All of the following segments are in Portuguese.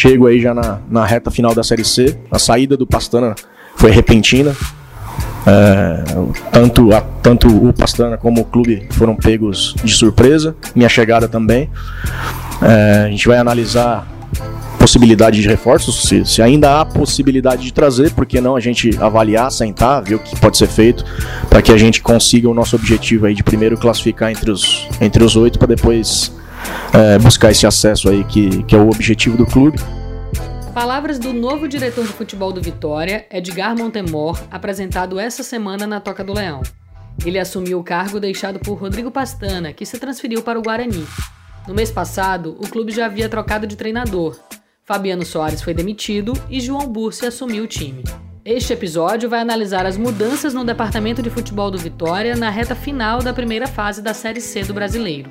chego aí já na, na reta final da Série C. A saída do Pastana foi repentina. É, tanto, a, tanto o Pastana como o clube foram pegos de surpresa. Minha chegada também. É, a gente vai analisar possibilidade de reforços, se, se, ainda há possibilidade de trazer, por que não a gente avaliar, sentar, ver o que pode ser feito para que a gente consiga o nosso objetivo aí de primeiro classificar entre os entre os oito para depois é, buscar esse acesso aí que, que é o objetivo do clube. Palavras do novo diretor de futebol do Vitória, Edgar Montemor, apresentado essa semana na Toca do Leão. Ele assumiu o cargo deixado por Rodrigo Pastana, que se transferiu para o Guarani. No mês passado, o clube já havia trocado de treinador, Fabiano Soares foi demitido e João Bursi assumiu o time. Este episódio vai analisar as mudanças no departamento de futebol do Vitória na reta final da primeira fase da Série C do Brasileiro.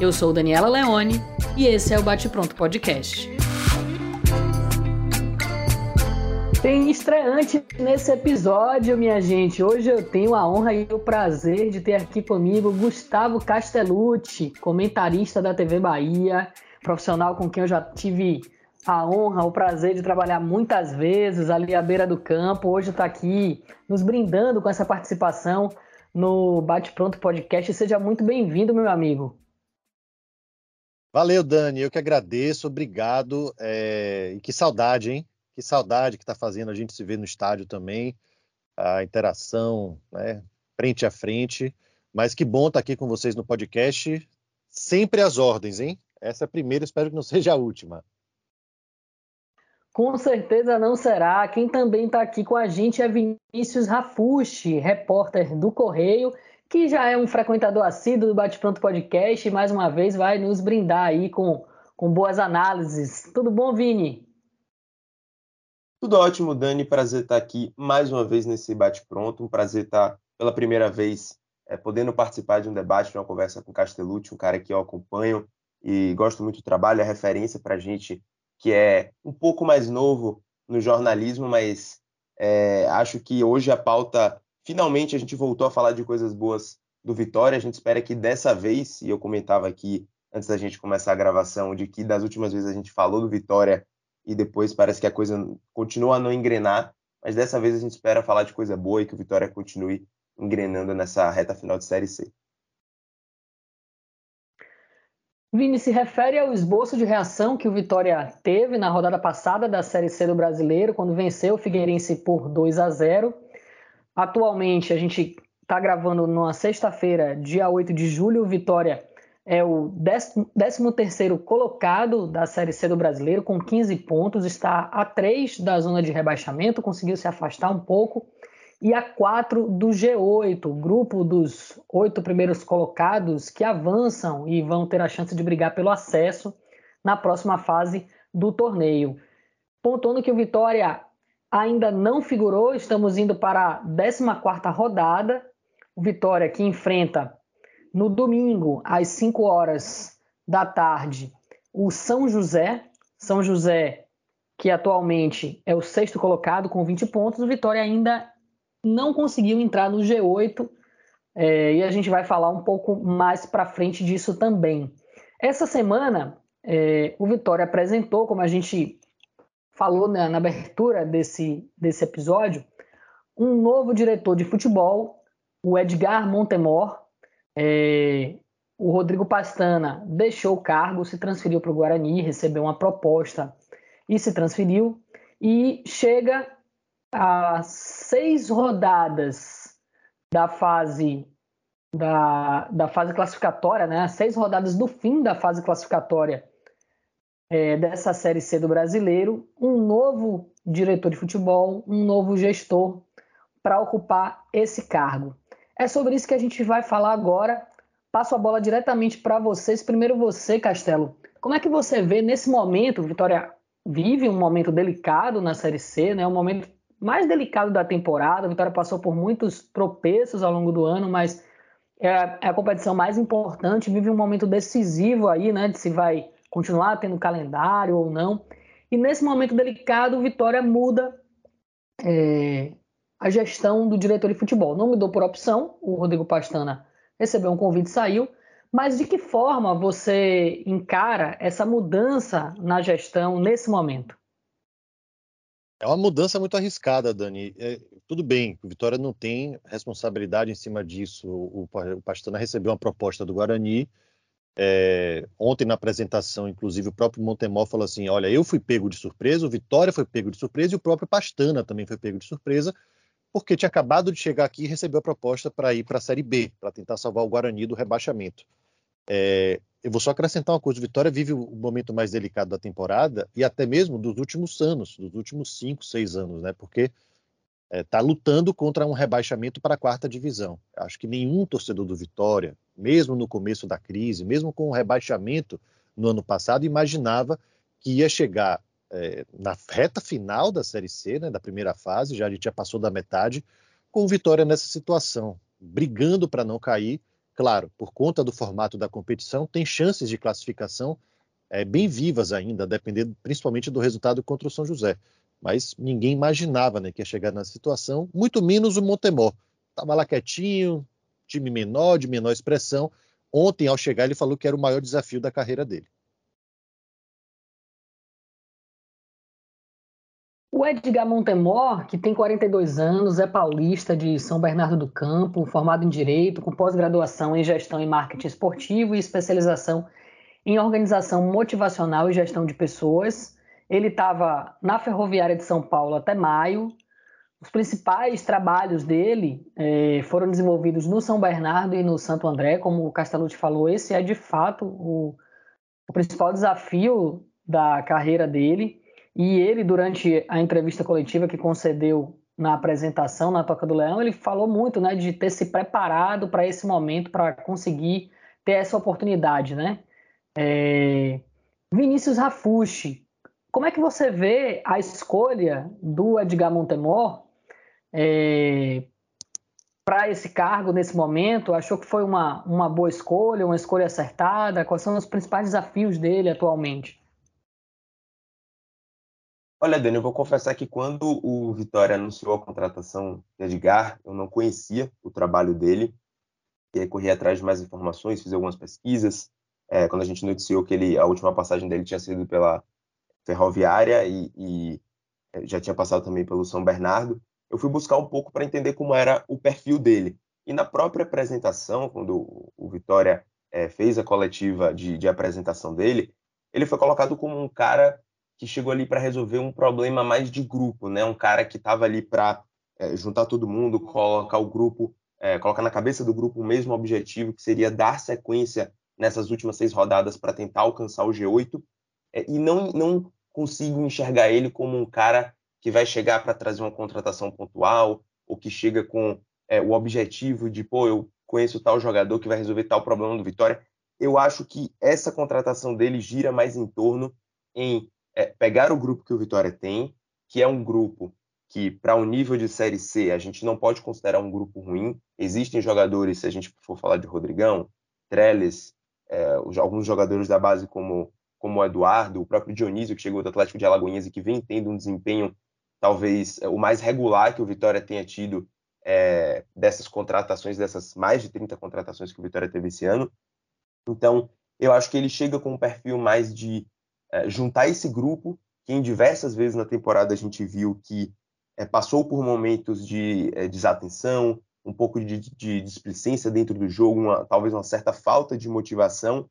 Eu sou Daniela Leone e esse é o Bate Pronto Podcast. Tem estreante nesse episódio, minha gente. Hoje eu tenho a honra e o prazer de ter aqui comigo Gustavo Castellucci, comentarista da TV Bahia, profissional com quem eu já tive a honra, o prazer de trabalhar muitas vezes ali à beira do campo. Hoje está aqui nos brindando com essa participação no Bate Pronto Podcast. Seja muito bem-vindo, meu amigo. Valeu, Dani. Eu que agradeço. Obrigado. É... E que saudade, hein? Que saudade que está fazendo a gente se ver no estádio também. A interação, né? Frente a frente. Mas que bom estar tá aqui com vocês no podcast. Sempre às ordens, hein? Essa é a primeira, espero que não seja a última. Com certeza não será. Quem também está aqui com a gente é Vinícius Rafushi, repórter do Correio, que já é um frequentador assíduo do Bate Pronto Podcast e mais uma vez vai nos brindar aí com, com boas análises. Tudo bom, Vini? Tudo ótimo, Dani. Prazer estar aqui mais uma vez nesse Bate Pronto. Um prazer estar pela primeira vez é, podendo participar de um debate, de uma conversa com Castellucci, um cara que eu acompanho e gosto muito do trabalho, é referência para a gente que é um pouco mais novo no jornalismo, mas é, acho que hoje a pauta, finalmente a gente voltou a falar de coisas boas do Vitória. A gente espera que dessa vez, e eu comentava aqui antes da gente começar a gravação, de que das últimas vezes a gente falou do Vitória e depois parece que a coisa continua a não engrenar, mas dessa vez a gente espera falar de coisa boa e que o Vitória continue engrenando nessa reta final de Série C. Vini se refere ao esboço de reação que o Vitória teve na rodada passada da Série C do Brasileiro, quando venceu o Figueirense por 2 a 0. Atualmente, a gente está gravando numa sexta-feira, dia 8 de julho. O Vitória é o 13º colocado da Série C do Brasileiro, com 15 pontos. Está a 3 da zona de rebaixamento, conseguiu se afastar um pouco e a 4 do G8, grupo dos oito primeiros colocados que avançam e vão ter a chance de brigar pelo acesso na próxima fase do torneio. Pontuando que o Vitória ainda não figurou, estamos indo para a 14 rodada. O Vitória que enfrenta no domingo às 5 horas da tarde o São José. São José que atualmente é o sexto colocado com 20 pontos. O Vitória ainda não conseguiu entrar no G8 é, e a gente vai falar um pouco mais para frente disso também. Essa semana, é, o Vitória apresentou, como a gente falou na, na, abertura desse, desse episódio, um novo diretor de futebol, o Edgar Montemor. É, o Rodrigo Pastana deixou o cargo, se transferiu para o Guarani, recebeu uma proposta e se transferiu. E chega as seis rodadas da fase da, da fase classificatória, né? Seis rodadas do fim da fase classificatória é, dessa série C do Brasileiro, um novo diretor de futebol, um novo gestor para ocupar esse cargo. É sobre isso que a gente vai falar agora. Passo a bola diretamente para vocês. Primeiro você, Castelo. Como é que você vê nesse momento, Vitória vive um momento delicado na Série C, né? Um momento mais delicado da temporada. A Vitória passou por muitos tropeços ao longo do ano, mas é, é a competição mais importante, vive um momento decisivo aí, né, de se vai continuar tendo calendário ou não. E nesse momento delicado, o Vitória muda é, a gestão do diretor de futebol. Não mudou por opção, o Rodrigo Pastana recebeu um convite e saiu, Mas de que forma você encara essa mudança na gestão nesse momento? É uma mudança muito arriscada, Dani. É, tudo bem, o Vitória não tem responsabilidade em cima disso. O, o Pastana recebeu uma proposta do Guarani. É, ontem, na apresentação, inclusive, o próprio Montemor falou assim: olha, eu fui pego de surpresa, o Vitória foi pego de surpresa e o próprio Pastana também foi pego de surpresa, porque tinha acabado de chegar aqui e recebeu a proposta para ir para a Série B, para tentar salvar o Guarani do rebaixamento. É, eu vou só acrescentar uma coisa: o Vitória vive o momento mais delicado da temporada e até mesmo dos últimos anos, dos últimos cinco, seis anos, né? Porque está é, tá lutando contra um rebaixamento para a quarta divisão. Acho que nenhum torcedor do Vitória, mesmo no começo da crise, mesmo com o rebaixamento no ano passado, imaginava que ia chegar é, na reta final da Série C, né, da primeira fase, já a gente já passou da metade, com o Vitória nessa situação, brigando para não cair Claro, por conta do formato da competição, tem chances de classificação é, bem vivas ainda, dependendo principalmente do resultado contra o São José. Mas ninguém imaginava né, que ia chegar na situação, muito menos o Montemor. Estava lá quietinho, time menor, de menor expressão. Ontem, ao chegar, ele falou que era o maior desafio da carreira dele. O Edgar Montemor, que tem 42 anos, é paulista de São Bernardo do Campo, formado em Direito, com pós-graduação em Gestão e Marketing Esportivo e especialização em Organização Motivacional e Gestão de Pessoas. Ele estava na Ferroviária de São Paulo até maio. Os principais trabalhos dele eh, foram desenvolvidos no São Bernardo e no Santo André, como o Castellucci falou, esse é de fato o, o principal desafio da carreira dele. E ele, durante a entrevista coletiva que concedeu na apresentação na Toca do Leão, ele falou muito né, de ter se preparado para esse momento, para conseguir ter essa oportunidade. Né? É... Vinícius Rafushi, como é que você vê a escolha do Edgar Montemor é... para esse cargo nesse momento? Achou que foi uma, uma boa escolha, uma escolha acertada? Quais são os principais desafios dele atualmente? Olha, Dani, eu vou confessar que quando o Vitória anunciou a contratação de Edgar, eu não conhecia o trabalho dele, e aí corri atrás de mais informações, fiz algumas pesquisas. É, quando a gente noticiou que ele, a última passagem dele tinha sido pela Ferroviária e, e é, já tinha passado também pelo São Bernardo, eu fui buscar um pouco para entender como era o perfil dele. E na própria apresentação, quando o Vitória é, fez a coletiva de, de apresentação dele, ele foi colocado como um cara que chegou ali para resolver um problema mais de grupo, né? Um cara que estava ali para é, juntar todo mundo, colocar o grupo, é, colocar na cabeça do grupo o mesmo objetivo, que seria dar sequência nessas últimas seis rodadas para tentar alcançar o G8. É, e não, não consigo enxergar ele como um cara que vai chegar para trazer uma contratação pontual ou que chega com é, o objetivo de, pô, eu conheço tal jogador que vai resolver tal problema do Vitória. Eu acho que essa contratação dele gira mais em torno em é pegar o grupo que o Vitória tem, que é um grupo que, para o um nível de Série C, a gente não pode considerar um grupo ruim. Existem jogadores, se a gente for falar de Rodrigão, Trellis, é, alguns jogadores da base como, como o Eduardo, o próprio Dionísio, que chegou do Atlético de Alagoinhas e que vem tendo um desempenho talvez é, o mais regular que o Vitória tenha tido é, dessas contratações, dessas mais de 30 contratações que o Vitória teve esse ano. Então, eu acho que ele chega com um perfil mais de é, juntar esse grupo, que em diversas vezes na temporada a gente viu que é, passou por momentos de é, desatenção, um pouco de, de displicência dentro do jogo, uma, talvez uma certa falta de motivação,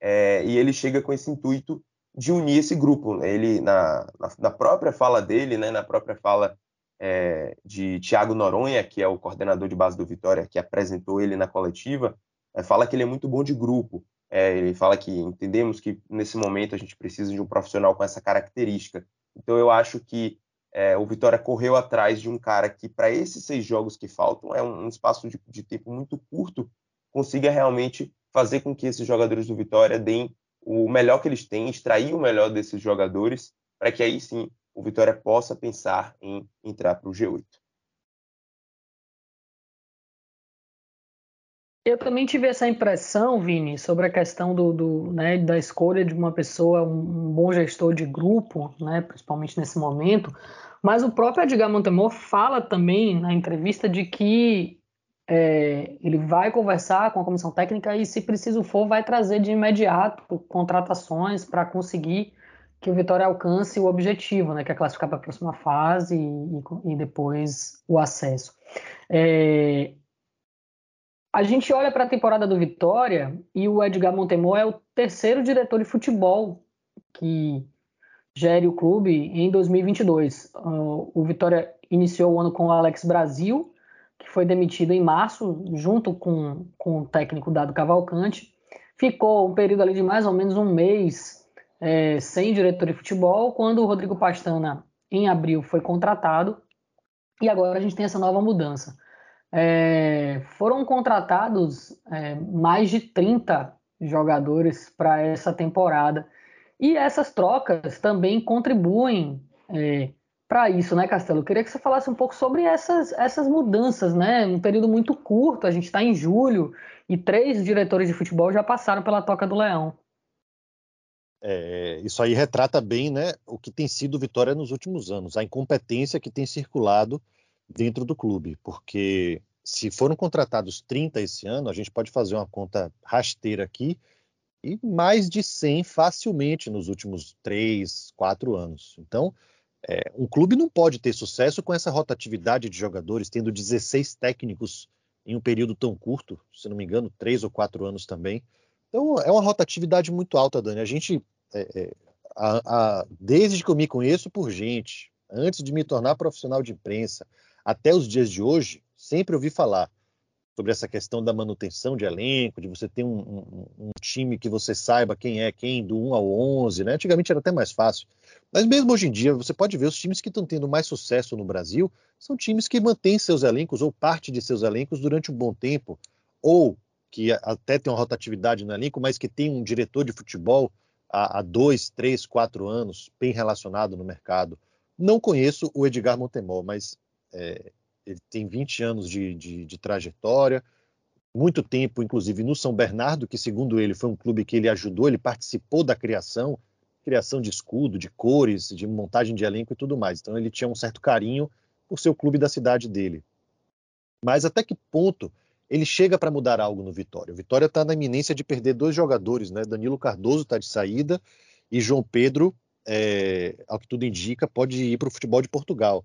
é, e ele chega com esse intuito de unir esse grupo. Né? Ele, na, na, na própria fala dele, né, na própria fala é, de Thiago Noronha, que é o coordenador de base do Vitória, que apresentou ele na coletiva, é, fala que ele é muito bom de grupo, é, ele fala que entendemos que nesse momento a gente precisa de um profissional com essa característica. Então eu acho que é, o Vitória correu atrás de um cara que, para esses seis jogos que faltam, é um, um espaço de, de, tempo muito curto, consiga realmente fazer com que esses jogadores do Vitória deem o melhor que eles têm, extrair o melhor desses jogadores, para que aí sim o Vitória possa pensar em entrar para o G8. Eu também tive essa impressão, Vini, sobre a questão do, do né, da escolha de uma pessoa, um, bom gestor de grupo, né, principalmente nesse momento. Mas o próprio Edgar Montemor fala também na entrevista de que é, ele vai conversar com a comissão técnica e, se preciso for, vai trazer de imediato contratações para conseguir que o Vitória alcance o objetivo, né, que é classificar para a próxima fase e, e, depois o acesso. É, a gente olha para a temporada do Vitória e o Edgar Montemor é o terceiro diretor de futebol que gere o clube em 2022. O Vitória iniciou o ano com o Alex Brasil, que foi demitido em março, junto com, com o técnico Dado Cavalcante. Ficou um período ali de mais ou menos um mês é, sem diretor de futebol, quando o Rodrigo Pastana, em abril, foi contratado, e agora a gente tem essa nova mudança. É, foram contratados é, mais de 30 jogadores para essa temporada, e essas trocas também contribuem é, para isso, né, Castelo? Eu queria que você falasse um pouco sobre essas, essas mudanças, né? Um período muito curto, a gente está em julho e três diretores de futebol já passaram pela Toca do Leão. É, isso aí retrata bem né, o que tem sido Vitória nos últimos anos, a incompetência que tem circulado dentro do clube, porque se foram contratados 30 esse ano, a gente pode fazer uma conta rasteira aqui, e mais de 100 facilmente nos últimos 3, 4 anos. Então, é, um clube não pode ter sucesso com essa rotatividade de jogadores, tendo 16 técnicos em um período tão curto, se não me engano, 3 ou 4 anos também. Então, é uma rotatividade muito alta, Dani. A gente é, é, a, a, desde que eu me conheço por gente, antes de me tornar profissional de imprensa, até os dias de hoje, sempre ouvi falar sobre essa questão da manutenção de elenco, de você ter um, um, um, time que você saiba quem é quem, do 1 ao 11, né? Antigamente era até mais fácil. Mas mesmo hoje em dia, você pode ver os times que estão tendo mais sucesso no Brasil são times que mantêm seus elencos ou parte de seus elencos durante um bom tempo, ou que até tem uma rotatividade no elenco, mas que tem um diretor de futebol há, há dois, três, quatro anos, bem relacionado no mercado. Não conheço o Edgar Montemor, mas é, ele tem 20 anos de, de, de, trajetória, muito tempo, inclusive, no São Bernardo, que, segundo ele, foi um clube que ele ajudou, ele participou da criação, criação de escudo, de cores, de montagem de elenco e tudo mais. Então, ele tinha um certo carinho por seu clube da cidade dele. Mas até que ponto ele chega para mudar algo no Vitória. O Vitória está na iminência de perder dois jogadores, né? Danilo Cardoso está de saída e João Pedro, é, ao que tudo indica, pode ir para o futebol de Portugal.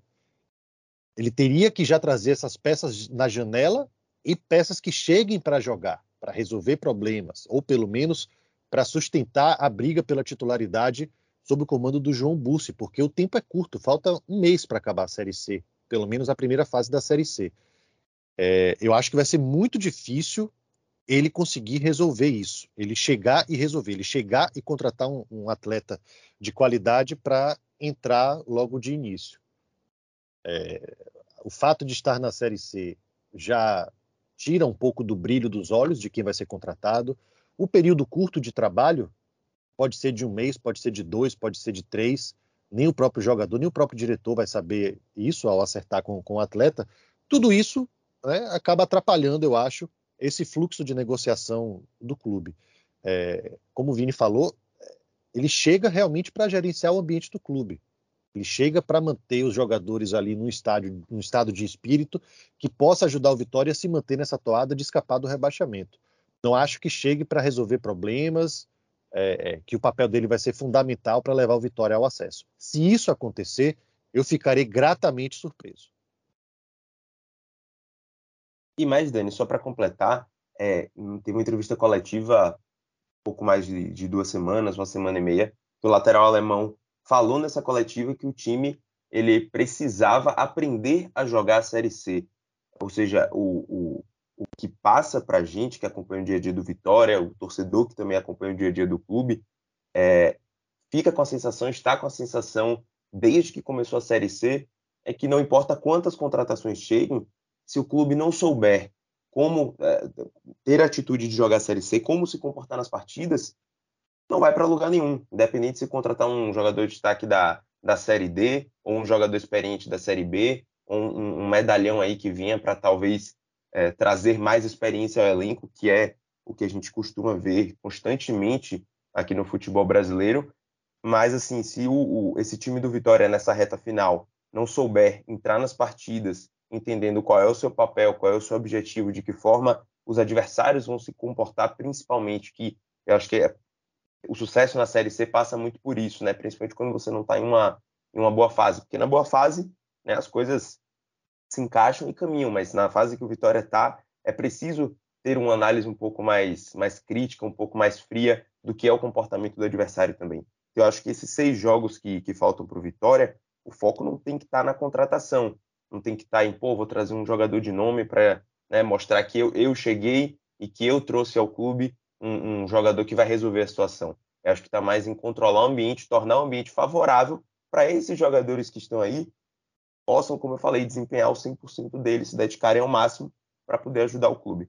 Ele teria que já trazer essas peças na janela e peças que cheguem para jogar, para resolver problemas, ou pelo menos para sustentar a briga pela titularidade sob o comando do João Bussi, porque o tempo é curto, falta um mês para acabar a Série C, pelo menos a primeira fase da Série C. É, eu acho que vai ser muito difícil ele conseguir resolver isso, ele chegar e resolver, ele chegar e contratar um, um atleta de qualidade para entrar logo de início. É, o fato de estar na Série C já tira um pouco do brilho dos olhos de quem vai ser contratado. O período curto de trabalho pode ser de um mês, pode ser de dois, pode ser de três. Nem o próprio jogador, nem o próprio diretor vai saber isso ao acertar com, com o atleta. Tudo isso né, acaba atrapalhando, eu acho, esse fluxo de negociação do clube. É, como o Vini falou, ele chega realmente para gerenciar o ambiente do clube. Ele chega para manter os jogadores ali num, estádio, num estado de espírito que possa ajudar o Vitória a se manter nessa toada de escapar do rebaixamento. Não acho que chegue para resolver problemas, é, é, que o papel dele vai ser fundamental para levar o Vitória ao acesso. Se isso acontecer, eu ficarei gratamente surpreso. E mais, Dani, só para completar, é, teve uma entrevista coletiva pouco mais de, de, duas semanas, uma semana e meia, que o lateral alemão falou nessa coletiva que o time ele precisava aprender a jogar a Série C. Ou seja, o, o, o que passa para a gente que acompanha o dia a dia do Vitória, o torcedor que também acompanha o dia a dia do clube, é, fica com a sensação, está com a sensação, desde que começou a Série C, é que não importa quantas contratações cheguem, se o clube não souber como é, ter atitude de jogar a Série C, como se comportar nas partidas, não vai para lugar nenhum. Independente se contratar um jogador de destaque da, da Série D, ou um jogador experiente da Série B, ou um, um medalhão aí que vinha para talvez é, trazer mais experiência ao elenco, que é o que a gente costuma ver constantemente aqui no futebol brasileiro. Mas, assim, se o, o, esse time do Vitória nessa reta final não souber entrar nas partidas entendendo qual é o seu papel, qual é o seu objetivo, de que forma os adversários vão se comportar, principalmente que eu acho que é, o sucesso na Série C passa muito por isso, né? Principalmente quando você não está em uma, em uma boa fase, porque na boa fase né, as coisas se encaixam e caminham, mas na fase que o Vitória está, é preciso ter uma análise um pouco mais, mais crítica, um pouco mais fria do que é o comportamento do adversário também. Eu acho que esses seis jogos que, que faltam para o Vitória, o foco não tem que estar tá na contratação, não tem que estar tá em, pô, vou trazer um jogador de nome para né, mostrar que eu, eu cheguei e que eu trouxe ao clube um, um jogador que vai resolver a situação. Eu acho que está mais em controlar o ambiente, tornar o ambiente favorável para esses jogadores que estão aí possam, como eu falei, desempenhar o 100% deles, se dedicarem ao máximo para poder ajudar o clube.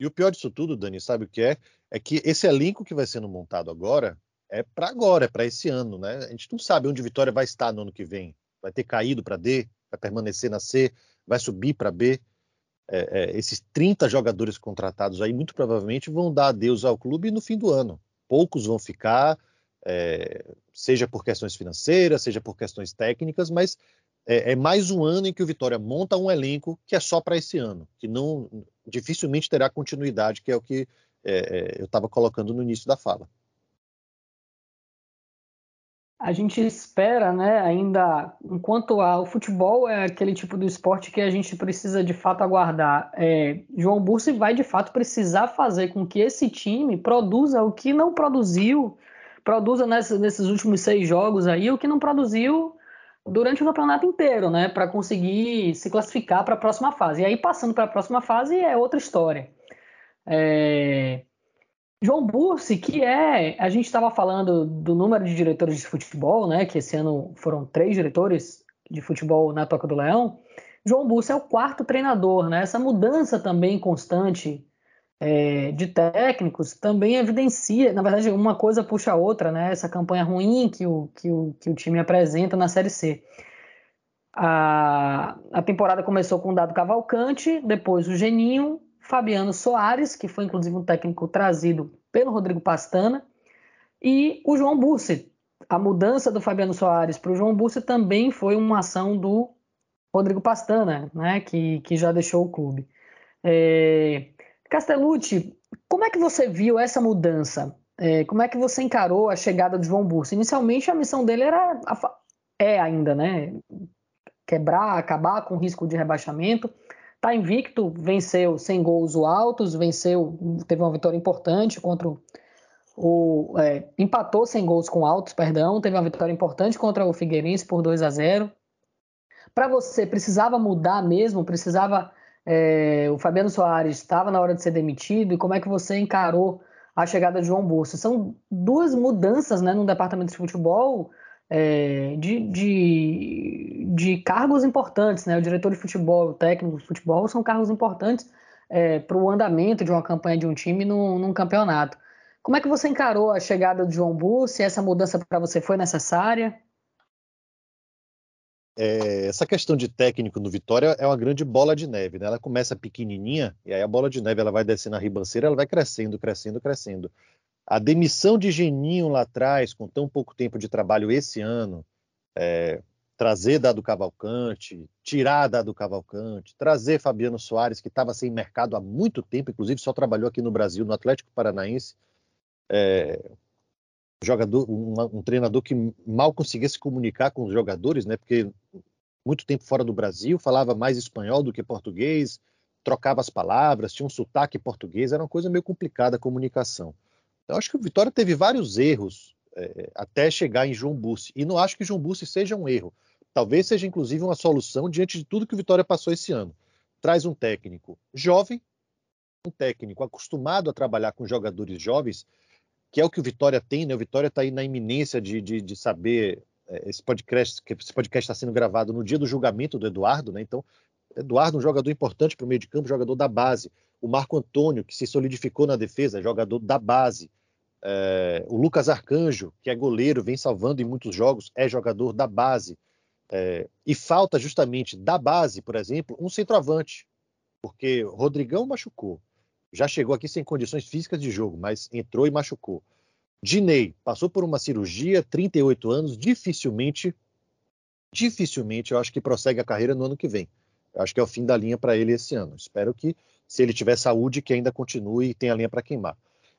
E o pior disso tudo, Dani, sabe o que é? É que esse elenco que vai sendo montado agora é para agora, é para esse ano, né? A gente não sabe onde Vitória vai estar no ano que vem. Vai ter caído para D, vai permanecer na C, vai subir para B. É, é, esses 30 jogadores contratados aí muito provavelmente vão dar adeus ao clube no fim do ano. Poucos vão ficar, é, seja por questões financeiras, seja por questões técnicas, mas é, é, mais um ano em que o Vitória monta um elenco que é só para esse ano, que não dificilmente terá continuidade, que é o que é, é eu estava colocando no início da fala. A gente espera, né, ainda, enquanto a, o futebol é aquele tipo de esporte que a gente precisa de fato aguardar. É, João Bursi vai de fato precisar fazer com que esse time produza o que não produziu, produza nessa, nesses últimos seis jogos aí, o que não produziu durante o campeonato inteiro, né, para conseguir se classificar para a próxima fase. E aí, passando para a próxima fase, é outra história. É... João Bursi, que é. A gente estava falando do número de diretores de futebol, né, que esse ano foram três diretores de futebol na Toca do Leão. João Bursi é o quarto treinador, né? Essa mudança também constante é, de técnicos também evidencia, na verdade, uma coisa puxa a outra, né? Essa campanha ruim que o, que o, que o time apresenta na Série C. A, a temporada começou com o Dado Cavalcante, depois o Geninho, Fabiano Soares, que foi inclusive um técnico trazido pelo Rodrigo Pastana, e o João Bussi. A mudança do Fabiano Soares para o João Bussi também foi uma ação do Rodrigo Pastana, né, que, que já deixou o clube. É, Castellucci, como é que você viu essa mudança? É, como é que você encarou a chegada de João Bursa? Inicialmente a missão dele era é ainda, né? Quebrar, acabar com o risco de rebaixamento. Tá invicto, venceu sem gols altos, venceu, teve uma vitória importante contra o, o é, empatou sem gols com altos, perdão, teve uma vitória importante contra o Figueirense por 2 a 0. Para você precisava mudar mesmo, precisava é, o Fabiano Soares estava na hora de ser demitido e como é que você encarou a chegada de João Bolsa? São duas mudanças né, no departamento de futebol é, de, de, de, cargos importantes. Né? O diretor de futebol, o técnico de futebol são cargos importantes é, para o andamento de uma campanha de um time num, num, campeonato. Como é que você encarou a chegada de João Se Essa mudança para você foi necessária? é, essa questão de técnico no Vitória é uma grande bola de neve, né? Ela começa pequenininha e aí a bola de neve ela vai descendo a ribanceira, ela vai crescendo, crescendo, crescendo. A demissão de Geninho lá atrás, com tão pouco tempo de trabalho esse ano, é, trazer Dado Cavalcante, tirar Dado Cavalcante, trazer Fabiano Soares, que estava sem mercado há muito tempo, inclusive só trabalhou aqui no Brasil, no Atlético Paranaense. É, jogador, um, um, treinador que mal conseguia se comunicar com os jogadores, né? Porque muito tempo fora do Brasil, falava mais espanhol do que português, trocava as palavras, tinha um sotaque português, era uma coisa meio complicada a comunicação. Então, acho que o Vitória teve vários erros é, até chegar em João Bussi. E não acho que João Bussi seja um erro. Talvez seja, inclusive, uma solução diante de tudo que o Vitória passou esse ano. Traz um técnico jovem, um técnico acostumado a trabalhar com jogadores jovens, que é o que o Vitória tem, né? O Vitória está aí na iminência de, de, de saber. É, esse podcast esse podcast está sendo gravado no dia do julgamento do Eduardo, né? Então, Eduardo, um jogador importante para o meio de campo, jogador da base. O Marco Antônio, que se solidificou na defesa, jogador da base. É, o Lucas Arcanjo, que é goleiro, vem salvando em muitos jogos, é jogador da base. É, e falta justamente da base, por exemplo, um centroavante, porque Rodrigão machucou, já chegou aqui sem condições físicas de jogo, mas entrou e machucou. Dinei passou por uma cirurgia, 38 anos, dificilmente, dificilmente eu acho que prossegue a carreira no ano que vem. acho que é o fim da linha para ele esse ano. Espero que, se ele tiver saúde, que ainda continue e tenha linha para queimar.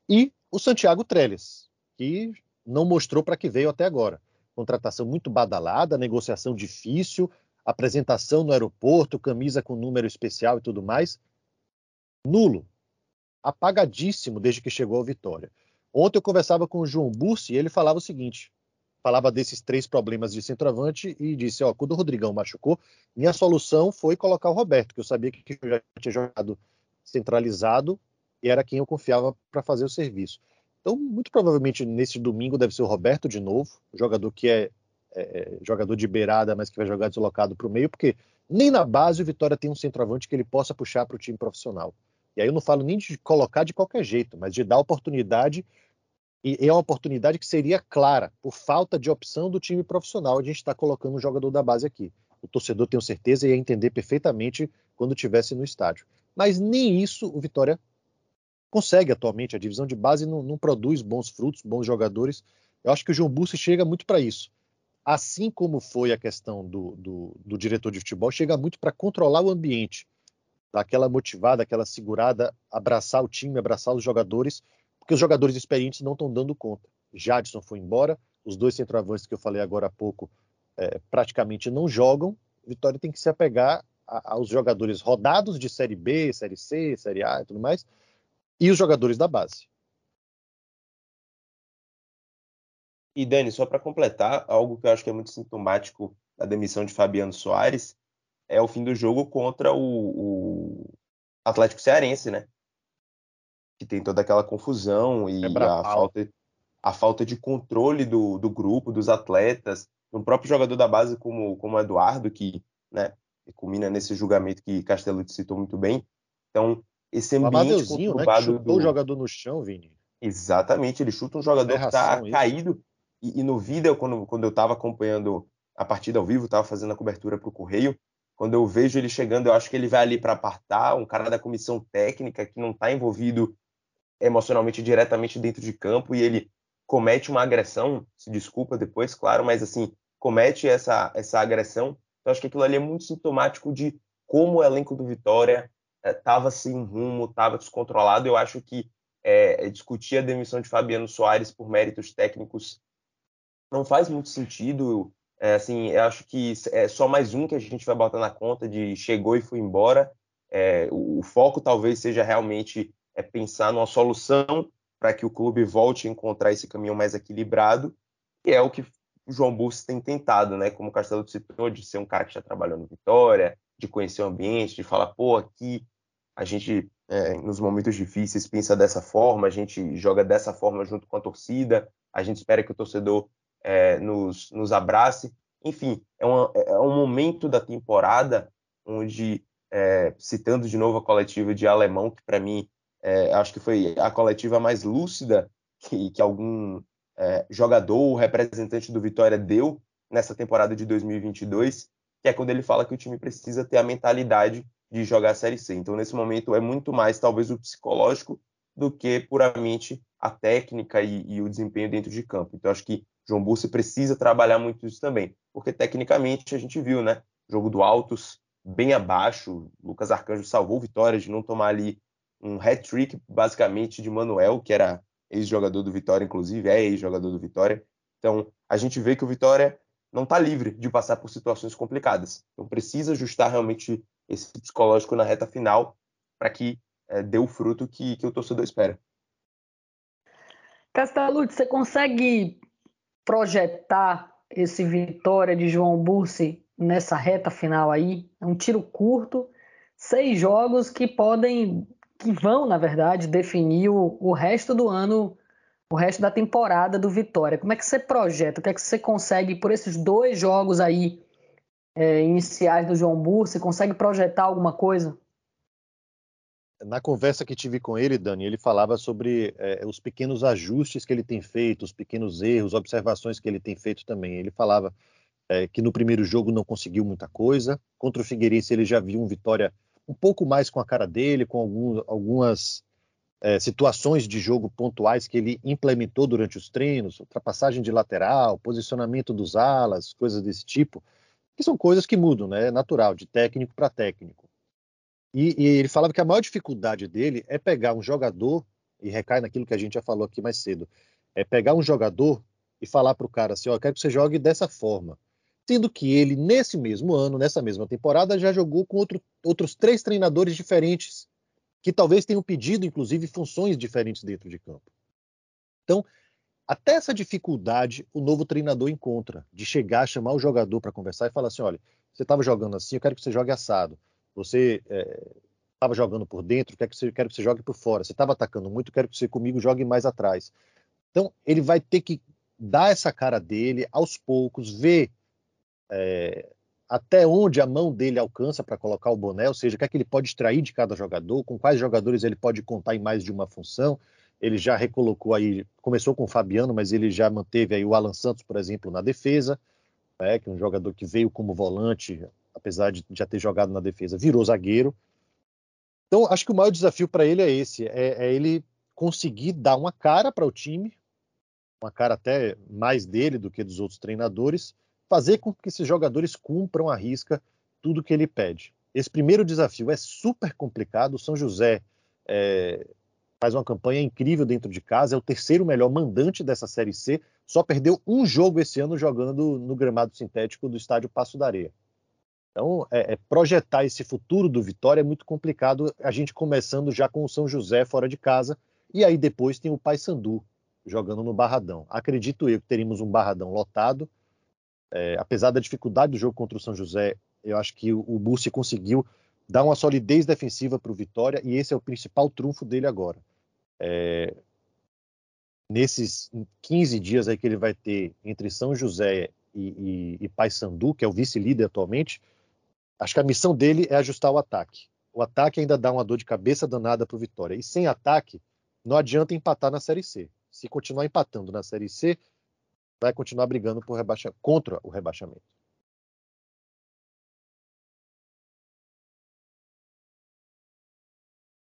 E o Santiago Trellis, que não mostrou para que veio até agora. Contratação muito badalada, negociação difícil, apresentação no aeroporto, camisa com número especial e tudo mais. Nulo. Apagadíssimo desde que chegou ao Vitória. Ontem eu conversava com o João Bussi e ele falava o seguinte: falava desses três problemas de centroavante e disse: ó, quando o Rodrigão machucou, minha solução foi colocar o Roberto, que eu sabia que eu já tinha jogado centralizado e era quem eu confiava para fazer o serviço. Então, muito provavelmente nesse domingo deve ser o Roberto de novo, jogador que é, é, é jogador de beirada, mas que vai jogar deslocado para o meio, porque nem na base o Vitória tem um centroavante que ele possa puxar para o time profissional. E aí eu não falo nem de colocar de qualquer jeito, mas de dar oportunidade e é uma oportunidade que seria clara, por falta de opção do time profissional. A gente está colocando um jogador da base aqui. O torcedor, tenho certeza, ia entender perfeitamente quando estivesse no estádio. Mas nem isso o Vitória consegue atualmente. A divisão de base não, não produz bons frutos, bons jogadores. Eu acho que o João Bussi chega muito para isso. Assim como foi a questão do, do, do diretor de futebol, chega muito para controlar o ambiente, aquela motivada, aquela segurada, abraçar o time, abraçar os jogadores porque os jogadores experientes não estão dando conta. Jadson foi embora, os dois centroavantes que eu falei agora há pouco é, praticamente não jogam. Vitória tem que se apegar a, aos jogadores rodados de Série B, Série C, Série A e tudo mais, e os jogadores da base. E Dani, só para completar, algo que eu acho que é muito sintomático da demissão de Fabiano Soares é o fim do jogo contra o, o Atlético Cearense, né? que tem toda aquela confusão e é a, falta, a falta de controle do, do grupo, dos atletas, do próprio jogador da base como, como Eduardo, que né, culmina nesse julgamento que Castelo citou muito bem. Então, esse ambiente né, conturbado... Né, chutou do... o jogador no chão, Vini. Exatamente, ele chuta um jogador que está caído. E, e, no vídeo, quando, quando eu estava acompanhando a partida ao vivo, estava fazendo a cobertura para o Correio, quando eu vejo ele chegando, eu acho que ele vai ali para apartar, um cara da comissão técnica que não está envolvido emocionalmente diretamente dentro de campo e ele comete uma agressão, se desculpa depois, claro, mas assim, comete essa, essa agressão. Então, acho que aquilo ali é muito sintomático de como o elenco do Vitória estava é, sem rumo, estava descontrolado. Eu acho que é, discutir a demissão de Fabiano Soares por méritos técnicos não faz muito sentido. É, assim, eu acho que é só mais um que a gente vai botar na conta de chegou e foi embora. É, o, foco talvez seja realmente é pensar numa solução para que o clube volte a encontrar esse caminho mais equilibrado, e é o que o João Bussi tem tentado, né? Como o Castelo citou, de ser um cara que já trabalhou no Vitória, de conhecer o ambiente, de falar, pô, aqui a gente, é, nos momentos difíceis, pensa dessa forma, a gente joga dessa forma junto com a torcida, a gente espera que o torcedor é, nos, nos abrace. Enfim, é, uma, é um momento da temporada onde, é, citando de novo a coletiva de Alemão, que para mim é, acho que foi a coletiva mais lúcida que, que algum é, jogador ou representante do Vitória deu nessa temporada de 2022, que é quando ele fala que o time precisa ter a mentalidade de jogar a Série C. Então, nesse momento, é muito mais, talvez, o psicológico do que puramente a técnica e, e o desempenho dentro de campo. Então, acho que João Bussi precisa trabalhar muito isso também, porque tecnicamente a gente viu, né? Jogo do Altos bem abaixo, Lucas Arcanjo salvou Vitória de não tomar ali um hat-trick basicamente de Manuel, que era ex-jogador do Vitória, inclusive, é ex-jogador do Vitória. Então, a gente vê que o Vitória não está livre de passar por situações complicadas. Então, precisa ajustar realmente esse psicológico na reta final para que é, dê o fruto que, que o torcedor espera. Castellucci, você consegue projetar esse Vitória de João Bursi nessa reta final aí? É um tiro curto, seis jogos que podem que vão, na verdade, definir o, o resto do ano, o resto da temporada do Vitória. Como é que você projeta? O que é que você consegue por esses dois jogos aí é, iniciais do João Burr? Você consegue projetar alguma coisa? Na conversa que tive com ele, Dani, ele falava sobre é, os pequenos ajustes que ele tem feito, os pequenos erros, observações que ele tem feito também. Ele falava é, que no primeiro jogo não conseguiu muita coisa. Contra o Figueirense ele já viu um Vitória um pouco mais com a cara dele, com algum, algumas é, situações de jogo pontuais que ele implementou durante os treinos, ultrapassagem de lateral, posicionamento dos alas, coisas desse tipo. que são coisas que mudam, né? É natural, de técnico para técnico. E, e, ele falava que a maior dificuldade dele é pegar um jogador, e recai naquilo que a gente já falou aqui mais cedo, é pegar um jogador e falar para o cara assim: ó, quero que você jogue dessa forma. Sendo que ele, nesse mesmo ano, nessa mesma temporada, já jogou com outro, outros três treinadores diferentes, que talvez tenham pedido, inclusive, funções diferentes dentro de campo. Então, até essa dificuldade o novo treinador encontra, de chegar, chamar o jogador para conversar e falar assim: olha, você estava jogando assim, eu quero que você jogue assado. Você estava é, jogando por dentro, quero que, você, quero que você jogue por fora. Você estava atacando muito, quero que você comigo jogue mais atrás. Então, ele vai ter que dar essa cara dele aos poucos, ver é, até onde a mão dele alcança para colocar o boné, ou seja, o que é que ele pode extrair de cada jogador, com quais jogadores ele pode contar em mais de uma função. Ele já recolocou aí, começou com o Fabiano, mas ele já manteve aí o Alan Santos, por exemplo, na defesa, né, que é um jogador que veio como volante, apesar de já ter jogado na defesa, virou zagueiro. Então, acho que o maior desafio para ele é esse: é, é ele conseguir dar uma cara para o time, uma cara até mais dele do que dos outros treinadores, fazer com que esses jogadores cumpram a risca tudo que ele pede. Esse primeiro desafio é super complicado. O São José é, faz uma campanha incrível dentro de casa, é o terceiro melhor mandante dessa Série C, só perdeu um jogo esse ano jogando no gramado sintético do estádio Passo da Areia. Então, é, é, projetar esse futuro do Vitória é muito complicado, a gente começando já com o São José fora de casa, e aí depois tem o Paysandu jogando no Barradão. Acredito eu que teríamos um Barradão lotado, é, apesar da dificuldade do jogo contra o São José, eu acho que o, o Bussi conseguiu dar uma solidez defensiva para o Vitória, e esse é o principal trunfo dele agora. É, nesses 15 dias aí que ele vai ter entre São José e, e, e Paysandu, que é o vice-líder atualmente, Acho que a missão dele é ajustar o ataque. O ataque ainda dá uma dor de cabeça danada para o Vitória. E sem ataque, não adianta empatar na Série C. Se continuar empatando na Série C, vai continuar brigando por rebaixa... contra o rebaixamento.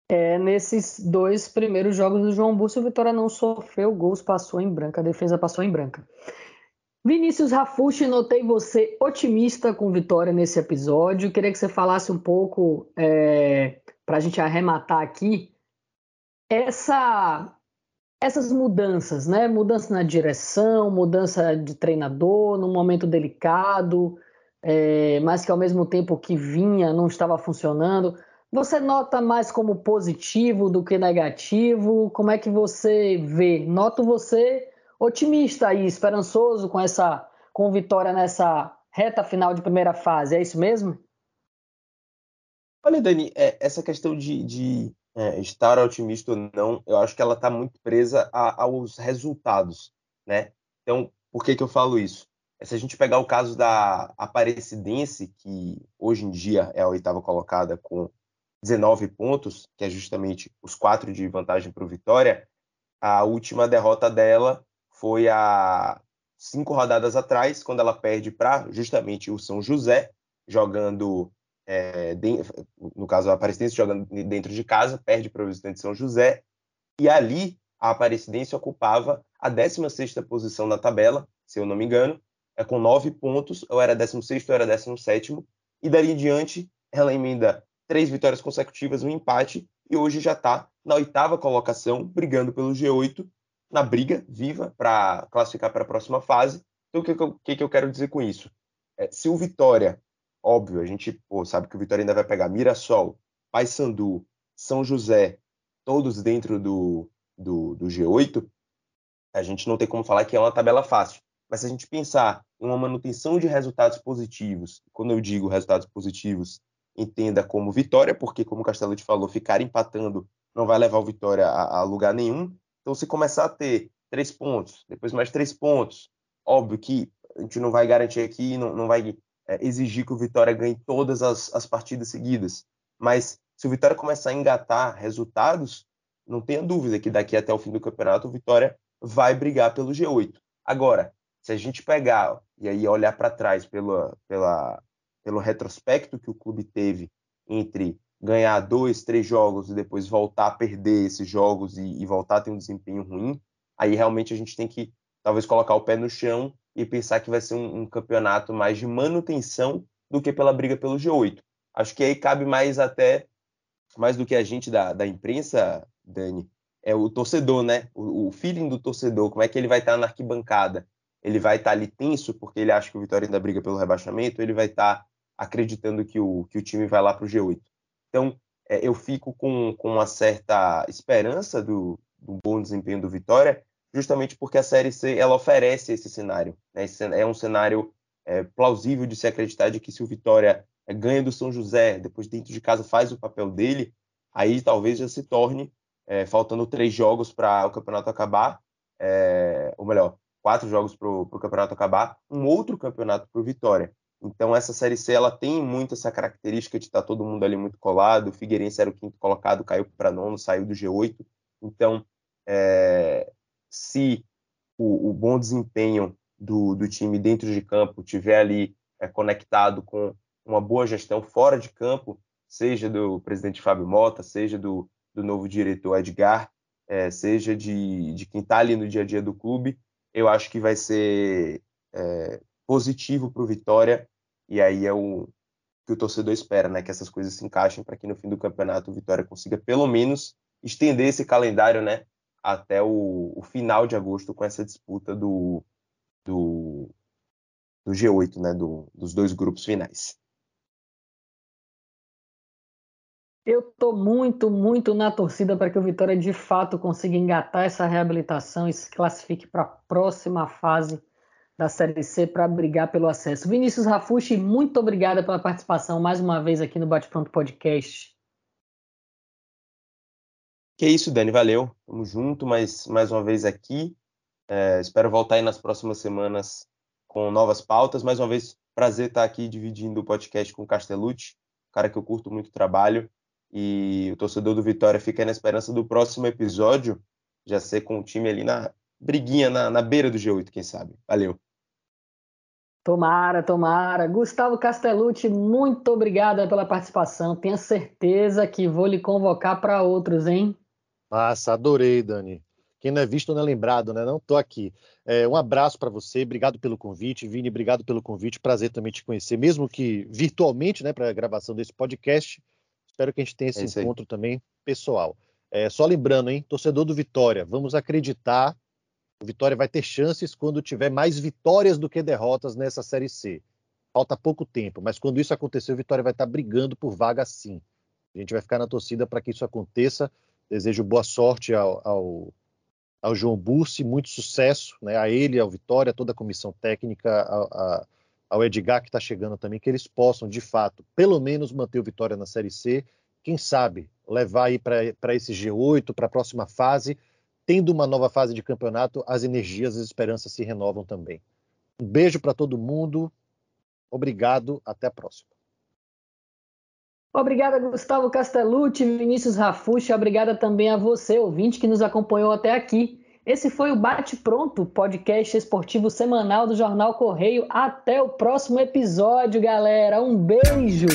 É, nesses dois primeiros jogos do João Búcio, o Vitória não sofreu gols, passou em branca, a defesa passou em branca. Vinícius Rafucci, notei você otimista com vitória nesse episódio. Queria que você falasse um pouco, é, para a gente arrematar aqui, essa, essas mudanças, né? Mudança na direção, mudança de treinador num momento delicado, é, mas que ao mesmo tempo que vinha não estava funcionando. Você nota mais como positivo do que negativo? Como é que você vê? Noto você otimista e esperançoso com essa com vitória nessa reta final de primeira fase, é isso mesmo? Olha, Dani, é, essa questão de, de é, estar otimista ou não, eu acho que ela está muito presa a, aos resultados, né? Então, por que, que eu falo isso? É, se a gente pegar o caso da Aparecidense, que hoje em dia é a oitava colocada com 19 pontos, que é justamente os quatro de vantagem para o Vitória, a última derrota dela foi há cinco rodadas atrás, quando ela perde para justamente o São José, jogando, é, no caso a Aparecidense jogando dentro de casa, perde para o visitante São José, e ali a Aparecidense ocupava a 16ª posição na tabela, se eu não me engano, é com nove pontos, ou era 16º ou era 17º, e dali em diante ela emenda três vitórias consecutivas, um empate, e hoje já está na oitava colocação, brigando pelo G8, na briga viva para classificar para a próxima fase. Então, o que, que, que, eu quero dizer com isso? É, se o Vitória, óbvio, a gente pô, sabe que o Vitória ainda vai pegar Mirassol, Paysandu, São José, todos dentro do, do, do G8, a gente não tem como falar que é uma tabela fácil. Mas se a gente pensar em uma manutenção de resultados positivos, quando eu digo resultados positivos, entenda como vitória, porque, como o Castelo te falou, ficar empatando não vai levar o Vitória a, a lugar nenhum. Então, se começar a ter três pontos, depois mais três pontos, óbvio que a gente não vai garantir aqui, não, não vai é, exigir que o Vitória ganhe todas as, as partidas seguidas. Mas se o Vitória começar a engatar resultados, não tenha dúvida que daqui até o fim do campeonato o Vitória vai brigar pelo G8. Agora, se a gente pegar e aí olhar para trás pela, pela, pelo retrospecto que o clube teve entre ganhar dois, três jogos e depois voltar a perder esses jogos e, e, voltar a ter um desempenho ruim, aí realmente a gente tem que talvez colocar o pé no chão e pensar que vai ser um, um campeonato mais de manutenção do que pela briga pelo G8. Acho que aí cabe mais até, mais do que a gente da, da imprensa, Dani, é o torcedor, né? O, o feeling do torcedor, como é que ele vai estar na arquibancada? Ele vai estar ali tenso porque ele acha que o Vitória ainda briga pelo rebaixamento, ele vai estar acreditando que o, que o time vai lá para o G8. Então, é, eu fico com, com uma certa esperança do, do bom desempenho do Vitória, justamente porque a Série C ela oferece esse cenário. Né? Esse é um cenário é, plausível de se acreditar de que se o Vitória é, ganha do São José, depois dentro de casa faz o papel dele, aí talvez já se torne, é, faltando três jogos para o campeonato acabar, é, ou melhor, quatro jogos para o campeonato acabar, um outro campeonato para o Vitória. Então essa série C ela tem muito essa característica de estar tá todo mundo ali muito colado. O Figueirense era o quinto colocado, caiu para nono, saiu do G8. Então é, se o, o, bom desempenho do, do, time dentro de campo tiver ali é, conectado com uma boa gestão fora de campo, seja do presidente Fábio Mota, seja do, do novo diretor Edgar, é, seja de, de quem está ali no dia a dia do clube, eu acho que vai ser é, positivo para o Vitória, e aí é o que o torcedor espera, né? Que essas coisas se encaixem para que no fim do campeonato o Vitória consiga pelo menos estender esse calendário, né? Até o, o, final de agosto com essa disputa do, do, do G8, né, do, dos dois grupos finais. Eu estou muito, muito na torcida para que o Vitória de fato consiga engatar essa reabilitação e se classifique para a próxima fase da Série C para brigar pelo acesso. Vinícius Rafushi, muito obrigada pela participação mais uma vez aqui no Bate Pronto Podcast. Que é isso, Dani, valeu. Tamo junto, mais, mais uma vez aqui. É, espero voltar aí nas próximas semanas com novas pautas. Mais uma vez, prazer estar aqui dividindo o podcast com o Castellucci, cara que eu curto muito o trabalho. E o torcedor do Vitória fica na esperança do próximo episódio já ser com o time ali na briguinha, na, na beira do G8, quem sabe. Valeu. Tomara, tomara. Gustavo Castellucci, muito obrigada pela participação. Tenho certeza que vou lhe convocar para outros, hein? Massa, adorei, Dani. Quem não é visto não é lembrado, né? Não tô aqui. É, um abraço para você, obrigado pelo convite, Vini, obrigado pelo convite, prazer também te conhecer, mesmo que virtualmente, né, para a gravação desse podcast. Espero que a gente tenha esse é encontro aí. também pessoal. É, só lembrando, hein, torcedor do Vitória, vamos acreditar. O Vitória vai ter chances quando tiver mais vitórias do que derrotas nessa Série C. Falta pouco tempo, mas quando isso acontecer, o Vitória vai estar brigando por vaga sim. A gente vai ficar na torcida para que isso aconteça. Desejo boa sorte ao, ao, ao João Bursi, muito sucesso né, a ele, ao Vitória, a toda a comissão técnica, a, a, ao Edgar que está chegando também, que eles possam, de fato, pelo menos manter o Vitória na Série C, quem sabe levar aí para esse G8, para a próxima fase, tendo uma nova fase de campeonato, as energias, as esperanças se renovam também. Um beijo para todo mundo, obrigado, até a próxima. Obrigada, Gustavo Castellucci, Vinícius Rafucci, obrigada também a você, ouvinte, que nos acompanhou até aqui. Esse foi o Bate Pronto, podcast esportivo semanal do Jornal Correio. Até o próximo episódio, galera. Um beijo!